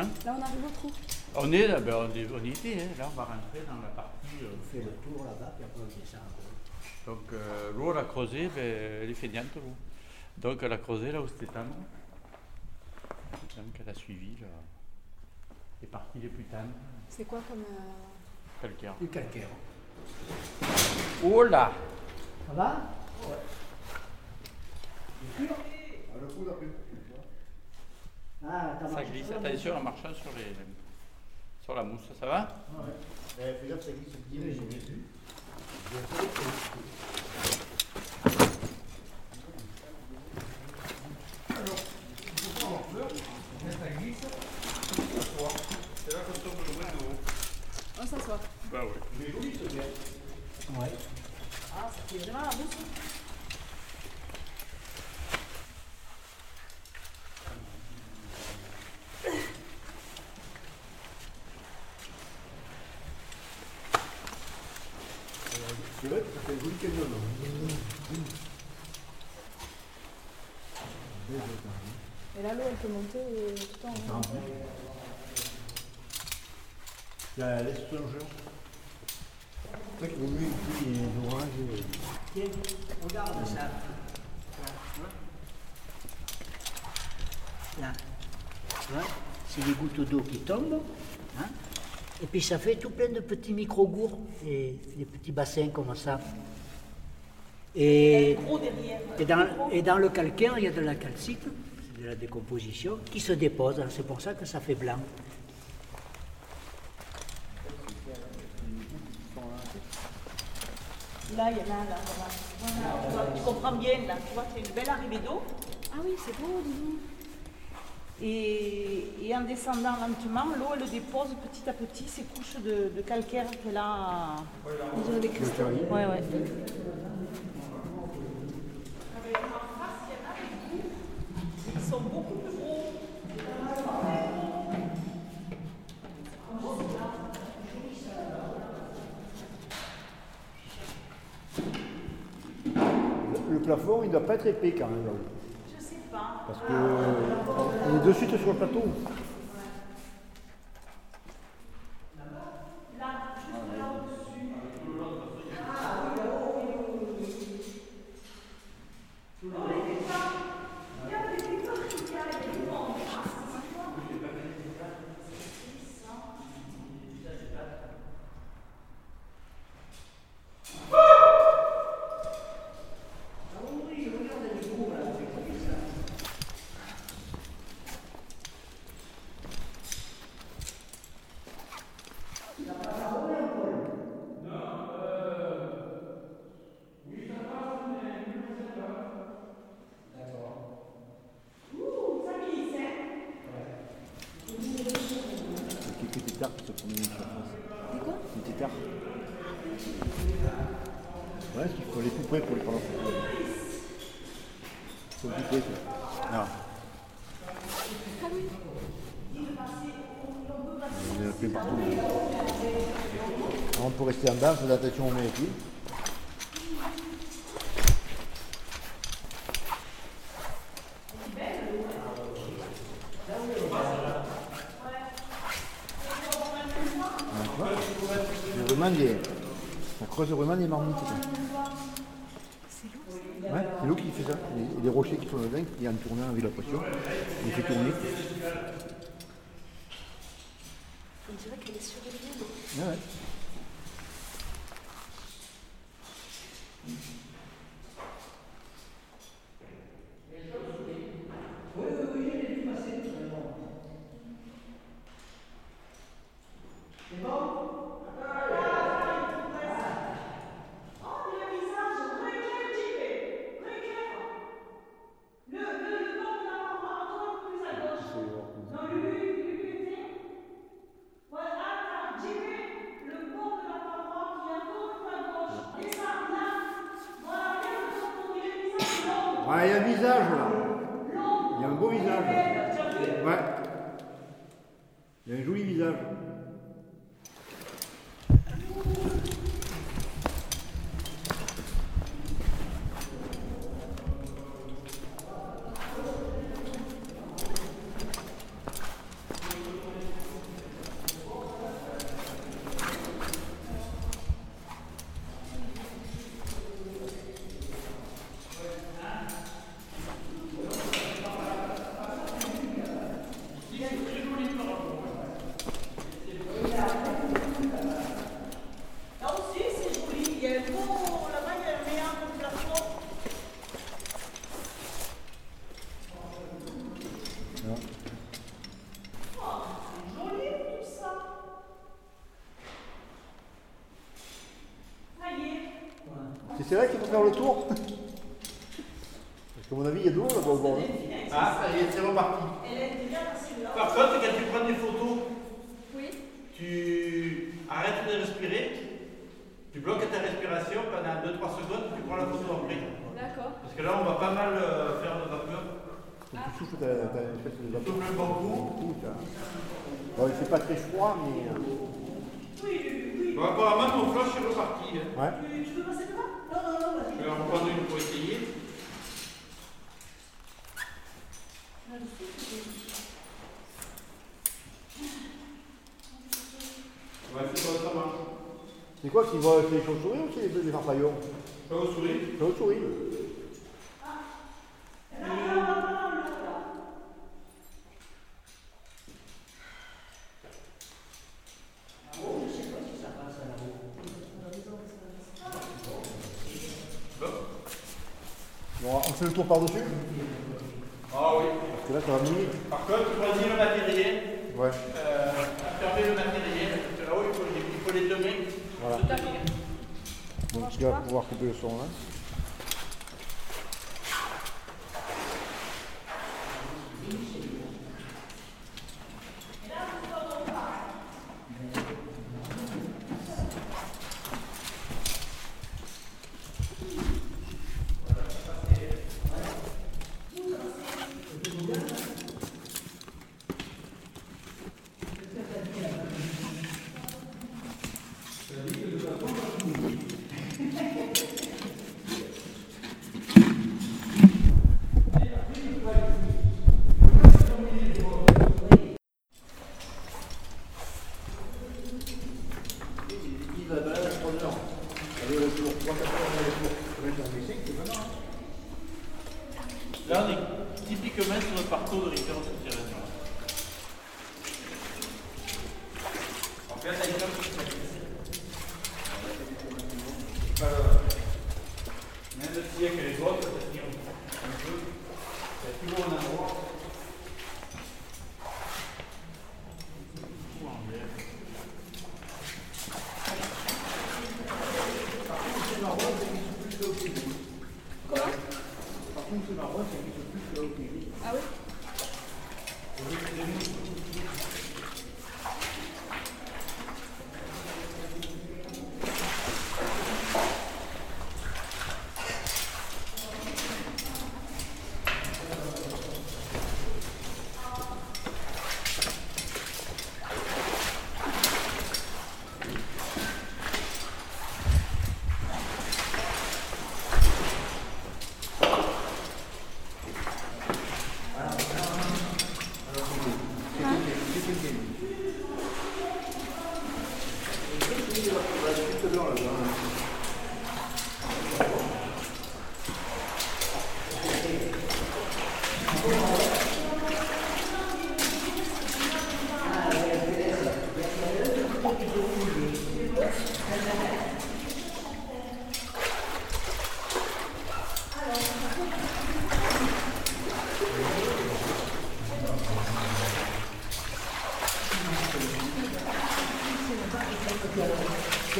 Hein? Là, on arrive au trou. on est là, ben, on, est, on y était, hein. là on va rentrer dans la partie. euh, On fait le tour là-bas, puis après on descend un peu. donc euh, l'eau, elle a creusé, ben, elle est feignante l'eau. Donc elle a creusé là où c'était tendre. Donc elle a suivi là, les parties les plus tendres, C'est quoi comme. euh, calcaire. Du calcaire. Oh là Ça va? Ah, t'as Ça marché glisse, sur la attention en marchant sur, les, sur la mousse, ça va? Eh, fais gaffe, ça glisse bien, j'ai vu. C'est là qu'on tombe le On s'assoit. Bah ouais. Ouais. Ah, ça fait vraiment la mousse. C'est vrai que ça fait un joli camion. Et là, l'eau, elle peut monter euh, tout le temps. hein. Ça laisse plonger. C'est vrai qu'il vaut mieux orages. Tiens, regarde ça. Là. Tu vois, c'est des gouttes d'eau qui tombent. hein. Et puis ça fait tout plein de petits micro-gourds, et des petits bassins comme ça. Et, et, dans, et dans le calcaire, il y a de la calcite, de la décomposition, qui se dépose. C'est pour ça que ça fait blanc. Là, il y en a là. Voilà. Voilà, tu, vois, tu comprends bien là. Tu vois, c'est une belle arrivée d'eau. Ah oui, c'est beau, dis donc. Et, et en descendant lentement, l'eau elle dépose petit à petit ces couches de, de calcaire qu'elle a. On dirait des cristaux. Ouais, ouais. Ils sont beaucoup plus gros. Le plafond, il ne doit pas être épais quand même. là-haut. Je sais pas. Parce que euh, on est de suite sur le plateau. Quelques tétards qui se promènent sur la face. Des quoi Des tétards. Ouais, parce qu'il faut aller tout près pour les prendre en photo. Faut tout près, quoi. Ah. On est un peu partout. On peut rester en bas, faire attention aux mains et pieds. Ah, tu vois, c'est vraiment des... Ça creuse vraiment des marmites. quoi. Ouais, c'est l'eau qui fait ça. Il y a des rochers qui sont dedans, qui en tournant avec la pression, il fait tourner. On dirait qu'elle est surélevée. ouais. Ouais, faire le tour Parce qu'à mon avis, il y a de l'eau là-bas au bord. hein. Ah, ça y est, c'est reparti. Par contre, quand tu prends des photos, Oui. tu arrêtes de respirer, tu bloques ta respiration pendant 2-3 secondes, tu prends la photo après. D'accord. Parce que là, on va pas mal euh, faire de vapeur. Donc tu souffles, t'as t'as une espèce de Tu vapeur. souffles un bon coup. Tout, t'as- Bon, il fait pas très froid, mais. euh, Bon, apparemment, mon flash est reparti. hein. Ouais. Je vais en prendre une pour essayer. Ouais, c'est pas ça marche. C'est quoi qui va C'est les chauves-souris ou c'est les, les farfaillons chauves-souris. Bon, on fait le tour par-dessus 中了。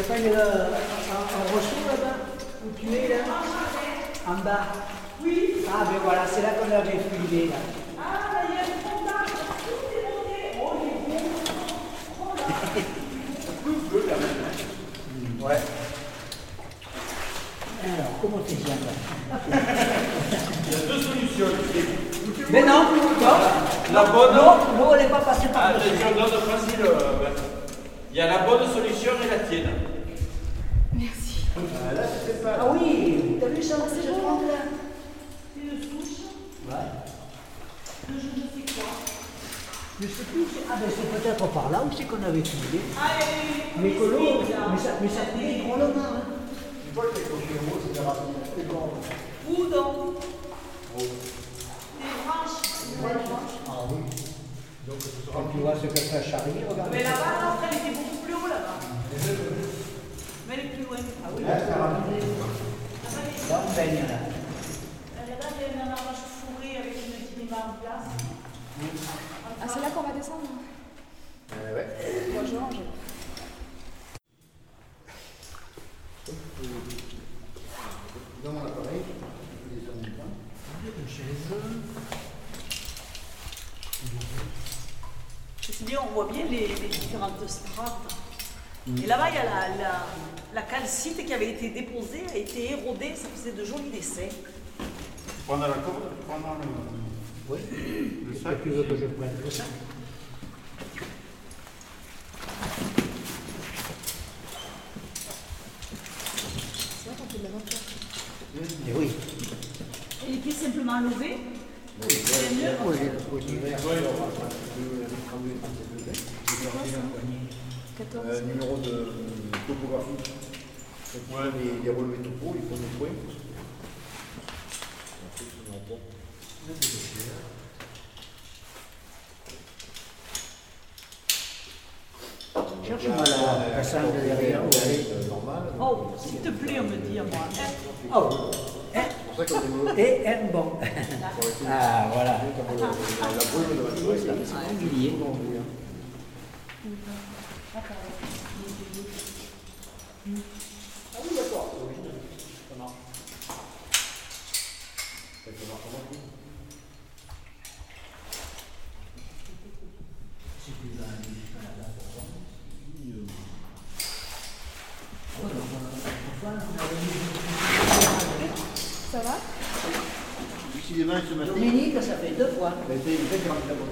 Il n'y a pas une, euh, un, un ressort là-bas Où tu es là En bas Oui. Ah ben voilà, c'est là qu'on avait filé là. Ouais. Alors, comment tu viens là Il y a deux solutions. Mais non, non, La bonne. non, l'eau elle n'est pas passée par Ah, donne facile. euh, ouais. Il y a la bonne solution et la tienne. Merci. Ah oui, t'as vu ça C'est le trompe là C'est une souche. Ouais. De je ne sais quoi? Je sais plus, c'est- ah ben c'est peut-être par là où c'est qu'on avait filé. Ah, et Mais que l'eau, là. mais ça, mais ça coulait drôlement. Hein. Tu vois que les haut, c'est des racines. C'est bon. Où donc Des branches. Des branches. Ah oui. Donc quand tu vois ce que fait Charlie, regarde. Mais là-bas, l'autre, elle était beaucoup plus haut là-bas vais aller plus. Ah oui. Là, Ah, c'est là qu'on va descendre hein. euh, Ouais. Moi, je. Dans mon appareil, je vais descendre. Une chaise. C'est bien, on voit bien les différentes strates. Et là-bas, il y a la, la, la calcite qui avait été déposée, a été érodée, ça faisait de jolis dessins. Pendant la corde, pendant le. Oui. Le sac, que tu veux que je prenne le sac C'est vrai qu'on fait de la vente. Eh oui. Et les pieds simplement levés. C'est mieux. Oui, j'ai le pot d'hiver. 14. Euh, numéro de euh, topographie. Ouais. Les, les relevés topo, il faut des points. Cherche-moi la derrière. elle est. Euh, normal. Oh, s'il te plaît, on me dit à moi. hein. Oh, et un bon. Ah, voilà. La brûle de la Oui, chose, ça, là. c'est régulier. Ah oui, d'accord. oui. Ça marche. Ça marche comment tout Ça va Ici les mains se mettent. Dominique, ça fait deux fois. Ben, c'est une vraie grande d'abord.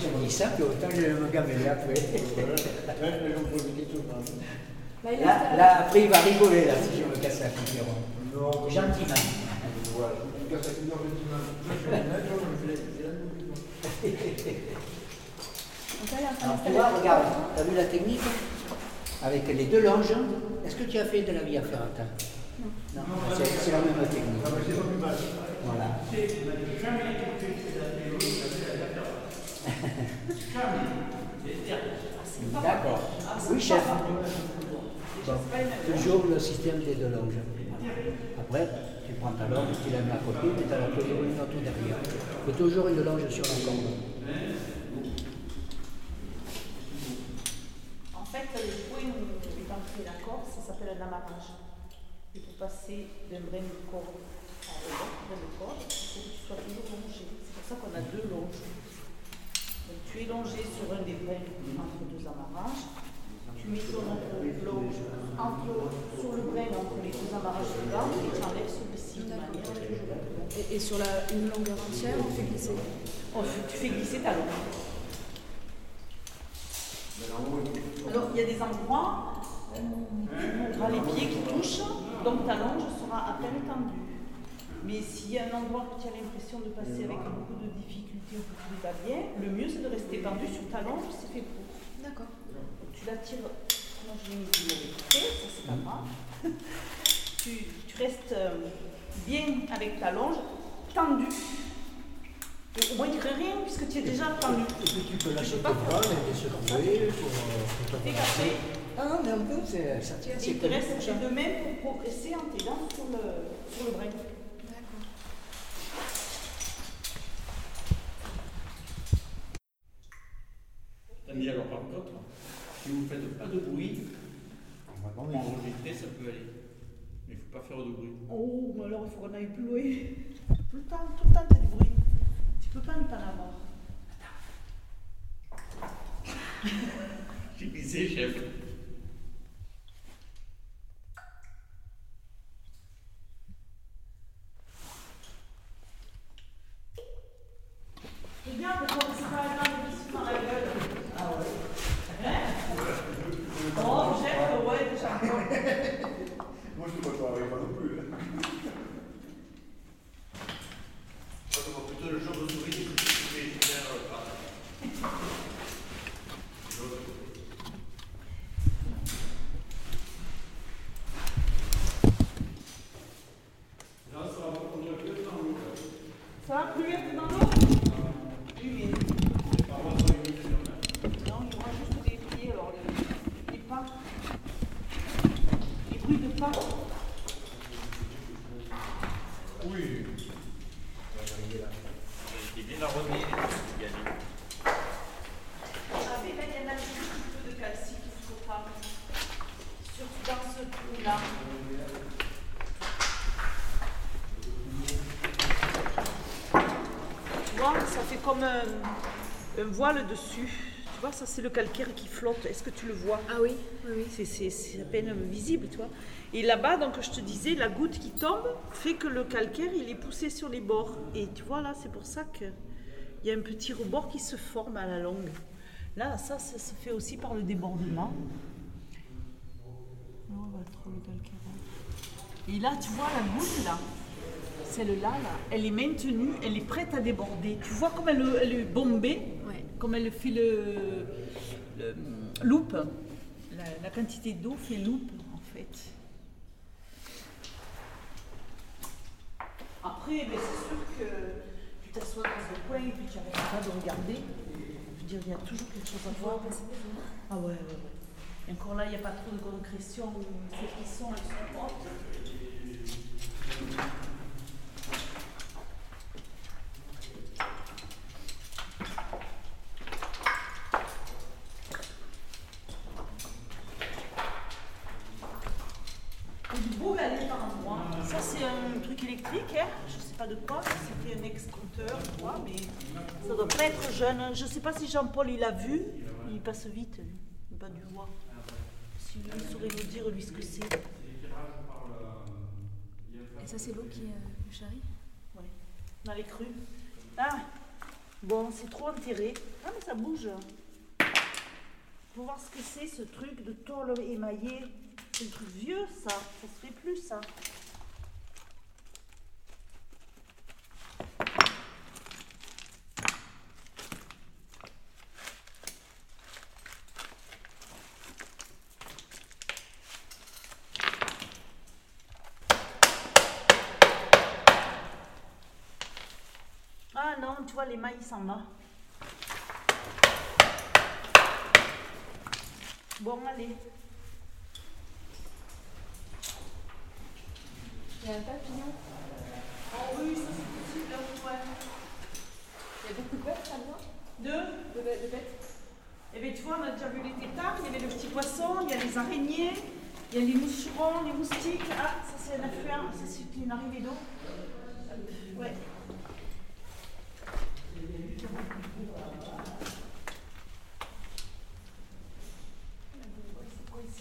J'ai dit ça, puis autant je vais me gaver après. Ouais, les gens posent des questions quand même. Là, il est Là, installé. là, après, il va rigoler, là, si je me casse la figure. Non, Gentiment. voilà. Je me casse la figure gentiment. Alors, tu vois, regarde, tu as vu la technique Avec les deux longes, est-ce que tu as fait de la via ferrata Non. c'est c'est la même technique. Ah, c'est pas plus mal. Voilà. D'accord. Oui, chef. Toujours le système des deux longes. Après, tu prends ta longe, tu la mets à côté, mais tu as la toujours une autre derrière. Il faut toujours une longe sur la corde. En fait, le point où est entré la corde, ça s'appelle un amarrage. Et pour passer d'un brin de corde à l'autre brin de corde, il faut que tu sois toujours longé. C'est pour ça qu'on a deux longes. Donc tu es longé sur un des brins entre deux amarrages. Ton autre longe entre- sur le brin entre les deux amarrages suivants et tu enlèves celui-ci de manière. Et, et sur la, une longueur entière, on fait glisser? Oh, tu fais glisser ta longe. Alors, il y a des endroits où tu auras les pieds qui touchent, donc ta longe sera à peine tendue. Mais s'il y a un endroit où tu as l'impression de passer avec beaucoup de difficultés ou que tu pas bien, le mieux c'est de rester tendu sur ta longe, c'est fait pour. D'accord. Tires, moi je l'ai ça c'est pas grave. tu, tu restes euh, bien avec ta longe, tendue. Et au moins il ne crée rien puisque tu es déjà tendu. Et puis tu peux lâcher pas bras, les secouer pour, euh, pour Et après, Ah non, mais un peu, c'est- ça tient. Et c'est il te reste deux mains pour progresser en t'aidant sur le, sur le brin. D'accord. Tandis alors par contre, si vous ne faites pas de bruit, enregistrer ça peut aller. Mais il ne faut pas faire de bruit. Oh, mais alors il faut qu'on aille plus loin. Tout le temps, tout le temps, tu as du bruit. Tu peux pas ne pas l'avoir. J'ai glissé, chef. C'est bien commencer par la main dessus dans la gueule. Ah ouais. Hein Oh, Jeff, ouais, déjà. Moi, je ne peux pas travailler pas non plus. hein. Moi, je vois plutôt le genre de souris que je vais faire le travail. Ça va plus vite dans l'eau Plus vite. Non, il y aura juste des pieds, alors les, les pas. Les bruits de pas. Oui. J'ai bien arrosé, j'ai gagné. Avec là, il y en a un petit peu de calcite qu'il faut pas. Surtout dans ce trou-là. Ça fait comme un, un voile dessus. Tu vois, ça c'est le calcaire qui flotte. Est-ce que tu le vois? Ah oui, oui, oui. C'est- à peine visible, tu vois. Et là-bas, donc je te disais, la goutte qui tombe fait que le calcaire, il est poussé sur les bords. Et tu vois, là, c'est pour ça qu'il y a un petit rebord qui se forme à la longue. Là, ça, ça se fait aussi par le débordement. Non, on va trop le calcaire. Et là, tu vois la goutte, là, celle-là, là, elle est maintenue, elle est prête à déborder. Tu vois comme elle, elle est bombée? Ouais. comme elle fait le, le loupe, la, la quantité d'eau fait loupe en fait. Après, ben, c'est sûr que tu t'assois dans un coin et puis tu n'arrêtes pas de regarder. Je veux dire, il y a toujours quelque chose à voir. Ah ouais, ouais, ouais. Et encore là, il n'y a pas trop de concrétion. Ces frissons, elles sont. Et du beau galet par endroit. Ça, c'est un hein. je sais pas de quoi, c'était un extincteur, quoi, mais ça doit pas être jeune. Je sais pas si Jean-Paul il l'a vu, il passe vite, n'a pas dû voir. Si lui, il saurait nous dire lui ce que c'est. Et ça, c'est l'eau qui euh, charrie? Ouais. Dans les crues. Ah Bon, c'est trop enterré. Ah, mais ça bouge. Faut voir ce que c'est, ce truc de tôle émaillée. C'est un truc vieux, ça. Ça se fait plus, ça. Ah mailles s'en va. Bon, allez. Il y a un papillon. Oh oui, ça c'est possible, là, ouais. Il y a beaucoup de bêtes là-dedans Deux. De? Bêtes, de bêtes Eh bien, tu vois, on a déjà vu les tétards, il y avait le petit poisson, il y a les araignées, il y a les moucherons, les moustiques. Ah, ça c'est un affluent, ça c'est une arrivée d'eau. Ouais.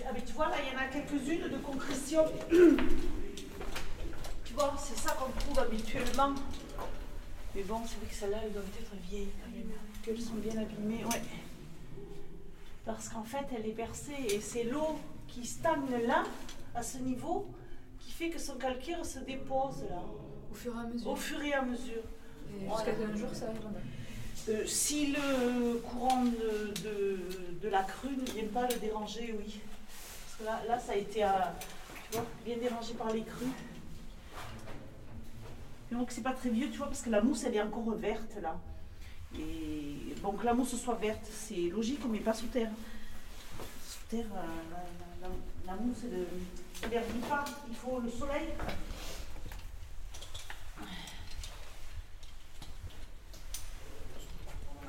Ah, mais tu vois, là, il y en a quelques-unes de concrétion. tu vois, c'est ça qu'on trouve habituellement. Mais bon, c'est vrai que celles-là, elles doivent être vieilles quand même. Qu'elles sont bien abîmées, ouais. Parce qu'en fait, elle est percée et c'est l'eau qui stagne là, à ce niveau, qui fait que son calcaire se dépose là, Au fur et à mesure. au fur et à mesure. Jusqu'à un jour, ça arrive. Euh, si le courant de, de, de la crue ne vient pas le déranger, oui. Là, ça a été vois, bien dérangé par les crues. Donc c'est pas très vieux, tu vois, parce que la mousse, elle est encore verte là. Et bon, que la mousse soit verte, c'est logique, mais pas sous terre. Sous terre, euh, la, mousse, elle ne verdit pas. Il faut le soleil.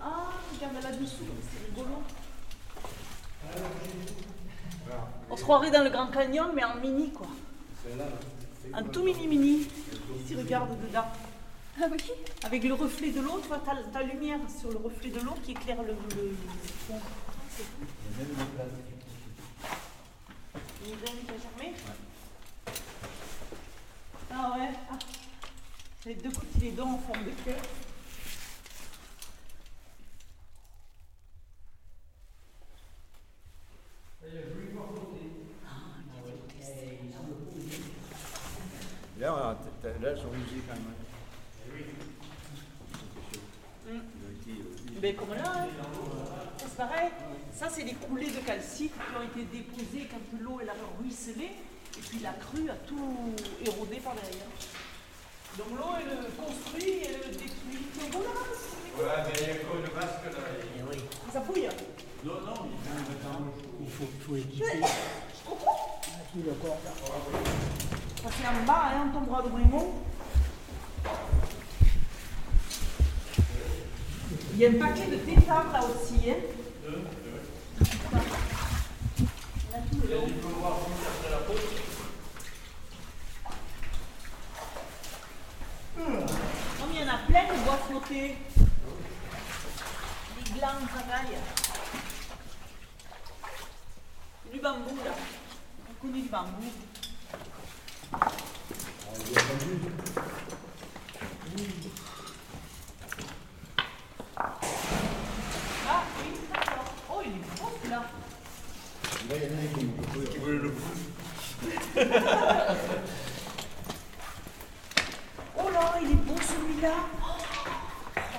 Ah, regarde là-dessous, c'est rigolo. On se croirait dans le Grand Canyon, mais en mini, quoi. Un tout mini mini. Si regarde dedans. Ah oui Avec le reflet de l'eau, tu vois, ta, lumière sur le reflet de l'eau qui éclaire le, le, le fond. Une veine qui a Ah ouais. Ah. Les deux côtés des dents en forme de cœur. Là, t'as- là, sont usées quand même. Euh, Ben comme là, hein. Ça, c'est pareil. Ça, c'est des coulées de calcite qui ont été déposées quand l'eau elle a ruisselé. Et puis la crue a tout érodé par derrière. Donc l'eau, elle construit et elle détruit. C'est beau là Ouais, mais il y a quoi de basque là? Oui, Ça fouille. Non, non, il faut, faut équiper Je comprends. tout le corps. Passer en bas, hein, on tombera de Brémont. Il y a un paquet de tétards là aussi. Hein. Il y en a tout le long. Non, mais il y en a plein de bois flottés. Les glaces. pagaille. Du bambou là. On connaît du bambou. Ah oui, d'accord. Oh, il est beau celui-là. Là, il y en a qui, le. Oh là, il est beau celui-là.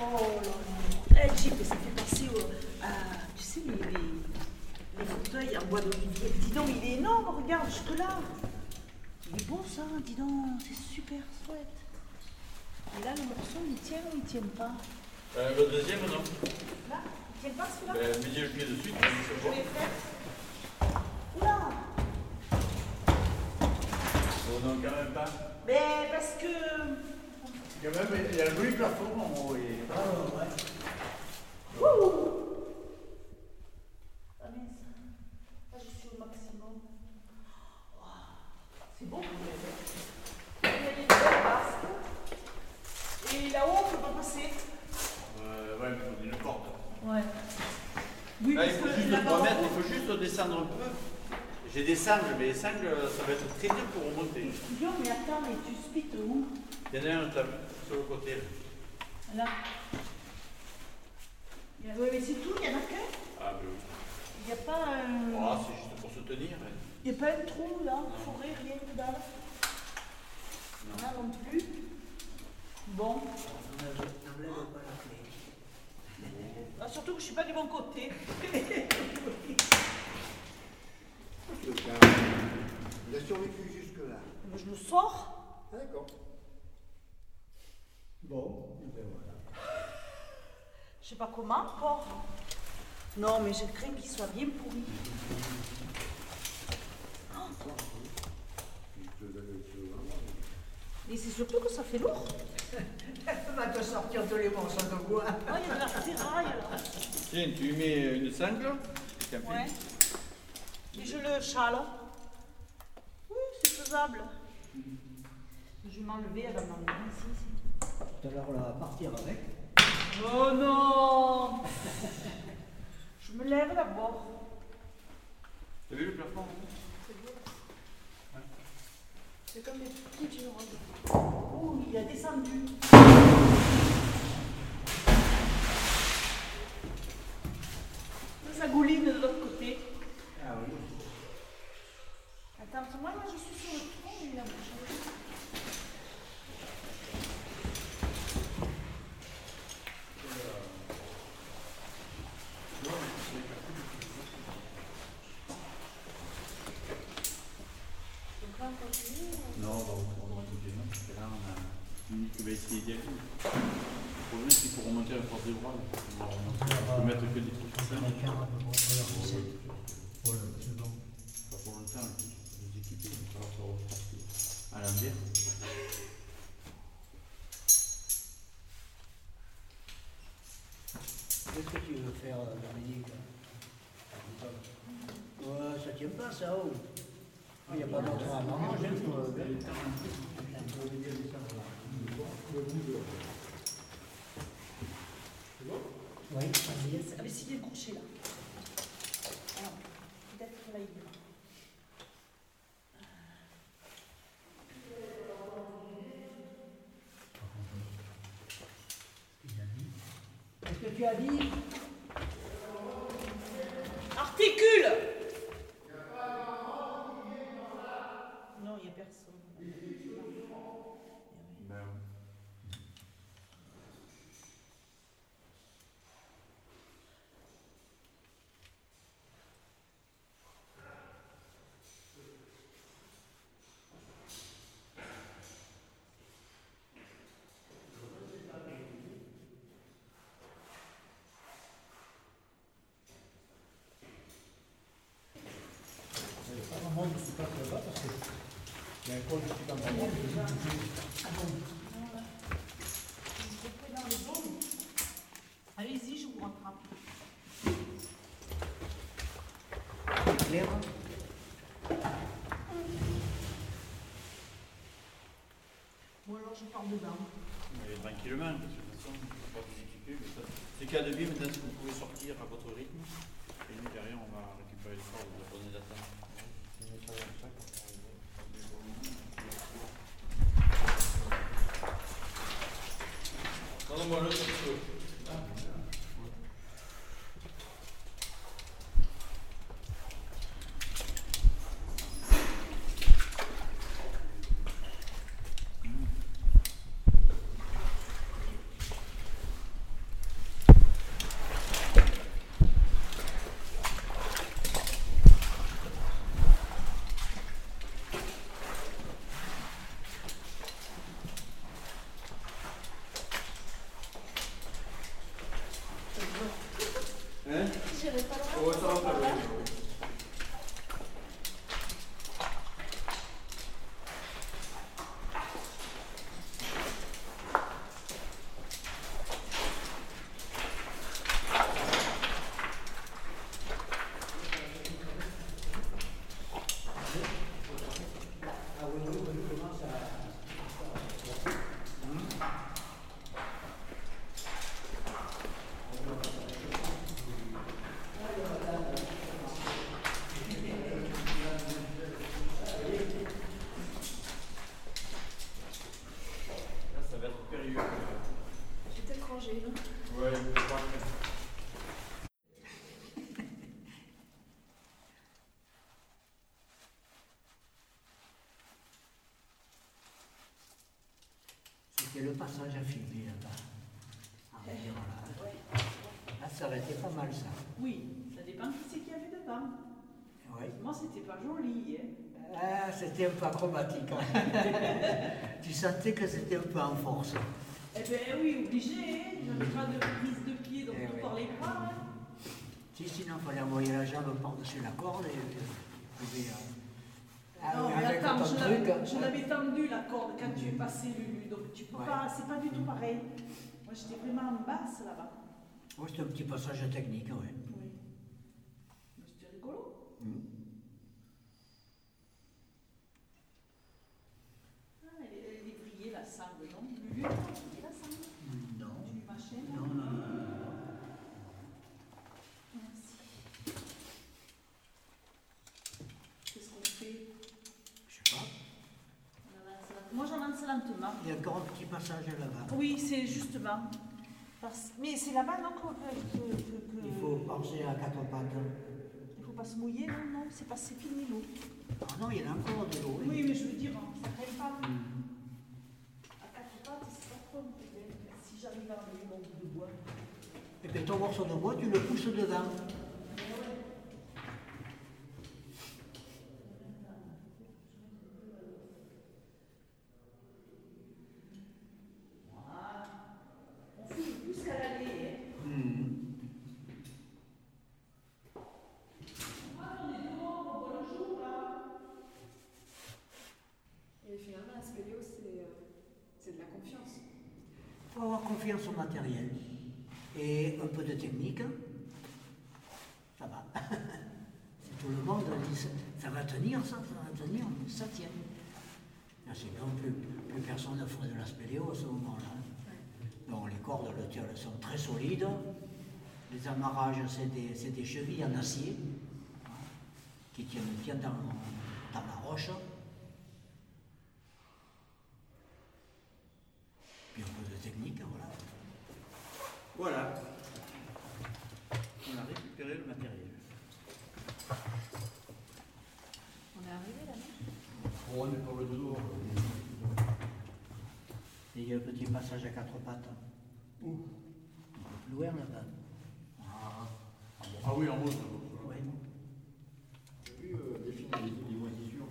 Oh là là. Eh, Jeep, ça fait penser au, à, tu sais, les, les, les fauteuils en bois d'olivier. Dis donc, il est énorme, regarde, jusque-là. Il est beau ça, dis donc, c'est super chouette. Et là, le morceau, il tient ou il tient pas Euh, le deuxième, non Là, il tient pas celui-là ben, Mettez le pied dessus, Je vais faire. Oula Oh non, quand même pas. Mais parce que. Quand même, il y a un joli plafond en haut. Et... Ah mince. Là, je suis au maximum. Waouh, C'est beau quand même. Il y a des belles basques. Et là-haut, on ne peut pas passer. Euh, ouais, mais il faut une porte. Ouais. Oui, Là, il faut juste là-bas, 3 mètres, il faut juste descendre un peu. J'ai des sangles, mais les sangles, ça va être très dur pour remonter. Guillaume, mais attends, mais tu spites où Il y en a un sur le côté. Là. Oui, mais c'est tout, il n'y en a qu'un. Ah, ben oui. Il n'y a pas un. Oh, c'est juste pour se tenir. hein. Il n'y a pas un trou là, forêt, rien dalle. Là non plus. Bon pas la clé. Ah, surtout que je ne suis pas du bon côté. Il a survécu jusque-là. Je le sors. Ah, d'accord. Bon, et ben voilà. Je sais pas comment encore. Non, mais je crains qu'il soit bien pourri. Et c'est surtout que ça fait lourd. On va te sortir tous les morceaux de bois. Ah, il y a de la ferraille là. Tiens, tu lui mets une sangle. Ouais. Et je le chale. Oui, c'est faisable. Je vais m'enlever, elle va ici. ici. Tout à l'heure, on va partir avec. Oh non Je me lève d'abord. T'as vu le plafond? C'est comme des petites robes. Oh, il a descendu. Ça gouline de l'autre côté. Ah oui. Attends, moi, moi, je suis sur le tronc, il a bougé. Donc là, on continue. Non, on va on va continuer, parce que là, on a une qui va essayer d'y aller. Le problème, c'est qu'il faut remonter la force des bras. On. On peut mettre que des trucs comme ça. Pas pour longtemps, les équiper, il va falloir se reporter à l'inverse. Qu'est-ce que tu veux faire, euh, Dominique Ouais, ça tient pas, ça, oh. Il n'y a pas d'autre à manger. Oui. Ah, mais s'il est couché là. Alors, peut-être là, il est là. Qu'est-ce que tu as dit Articule Non, il n'y a personne. Ben, oui. Allez-y, je vous rattrape. Ou alors je pars dedans. Mais tranquillement, parce que de toute façon, on ne pas vous équiper C'est qu'à début, maintenant, vous pouvez sortir à votre C'était le passage à filmer là-bas. Ah, on là. Ça aurait été pas mal ça. Oui, ça dépend qui c'est qu'il y avait dedans. Oui. Moi, c'était pas joli. Hein. Ah, c'était un peu acrobatique. hein. tu sentais que c'était un peu en force. Eh ben oui, obligé. Hein. J'avais pas de prise de pied, donc Eh tout oui. les bras. Hein. Si, sinon, il fallait envoyer la jambe par-dessus la corde et. et- et, euh, ah non, oui, mais attends, hein. je l'avais tendu la corde quand tu es passé, Lulu. Donc tu peux Ouais. pas, c'est pas du tout pareil. Moi, j'étais vraiment en basse là-bas. Oui, c'était un petit passage technique, oui. Oui. Mais c'était rigolo. Ah, elle, est- elle est brillée la sangle, non Lulu, elle a brillé la sangle Non. du machin là Non, non, non, non. Merci. Qu'est-ce qu'on fait Je sais pas. On avance lentement. Moi, j'avance lentement. Il y a encore un petit passage là-bas. Oui, c'est justement. Parce- Mais c'est là-bas, non que, que- que- que- Il faut penser à quatre pattes. Il faut pas se mouiller, non, non, c'est pas c'est fini l'eau. Ah non, il y en a encore de l'eau. Oui, mais je veux dire, ça crème pas. À quatre pattes, c'est pas trop. Si j'arrive à enlever mon bout de bois. Et puis ton morceau de bois, tu le pousses dedans. On fait plus qu'à l'aller. Et finalement, la spéléo, c'est euh, c'est de la confiance. Il faut avoir confiance au matériel. Et un peu de technique. Ça va. si tout le monde dit ça, ça va tenir, ça, ça va tenir, ça tient. Ah, Sinon, plus, plus personne ne ferait de la spéléo à ce moment-là. Donc les cordes le elles sont très solides. Les amarrages, c'est des, des chevilles en acier qui tiennent bien dans, dans la roche. Puis un peu de technique, voilà. Voilà. On a récupéré le matériel. On est arrivé là, non? On est pour le dodo. Et il y a un petit passage à quatre pattes. Où? Loin là-bas. Ah oui, en haut. Ouais. J'ai vu euh, définir les, les moisissures.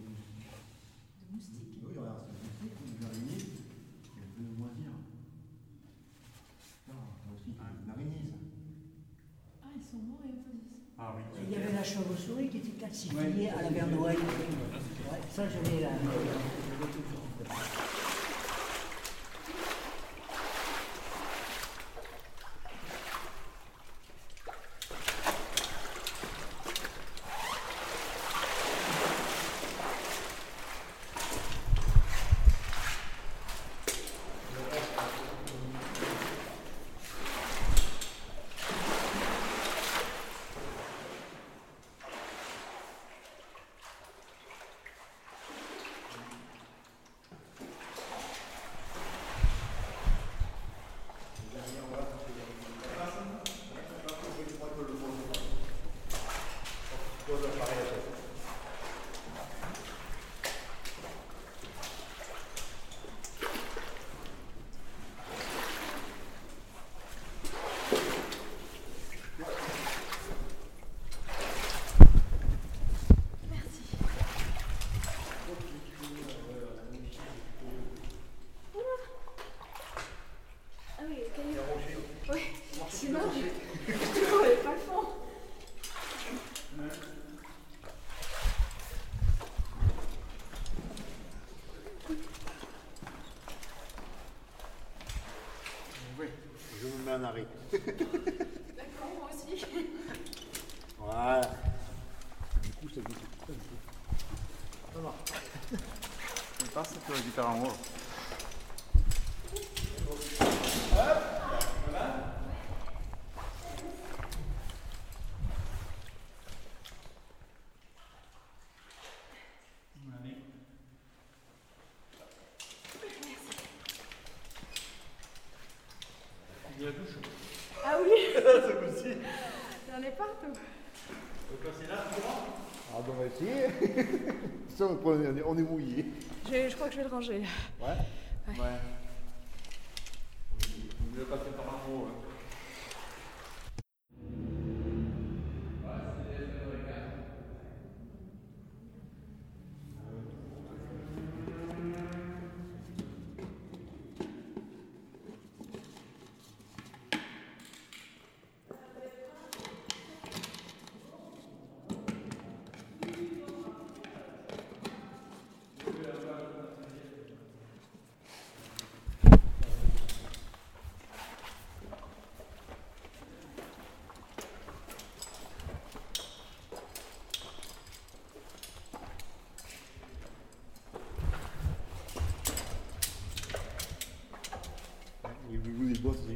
De moustiques. Oui, regarde, c'est une petite, une araignée, qui est de moisir. Non, là aussi, une araignée, ça. Ah, ils sont morts et ils Ah oui. Il y avait la calcifiée à la verdoie. Ouais, ça, je l'ai là. Oui. Sinon, je pas. on est mouillé. Je, crois que je vais le ranger.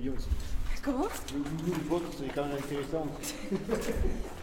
Ah, comment? C'est quand même intéressant.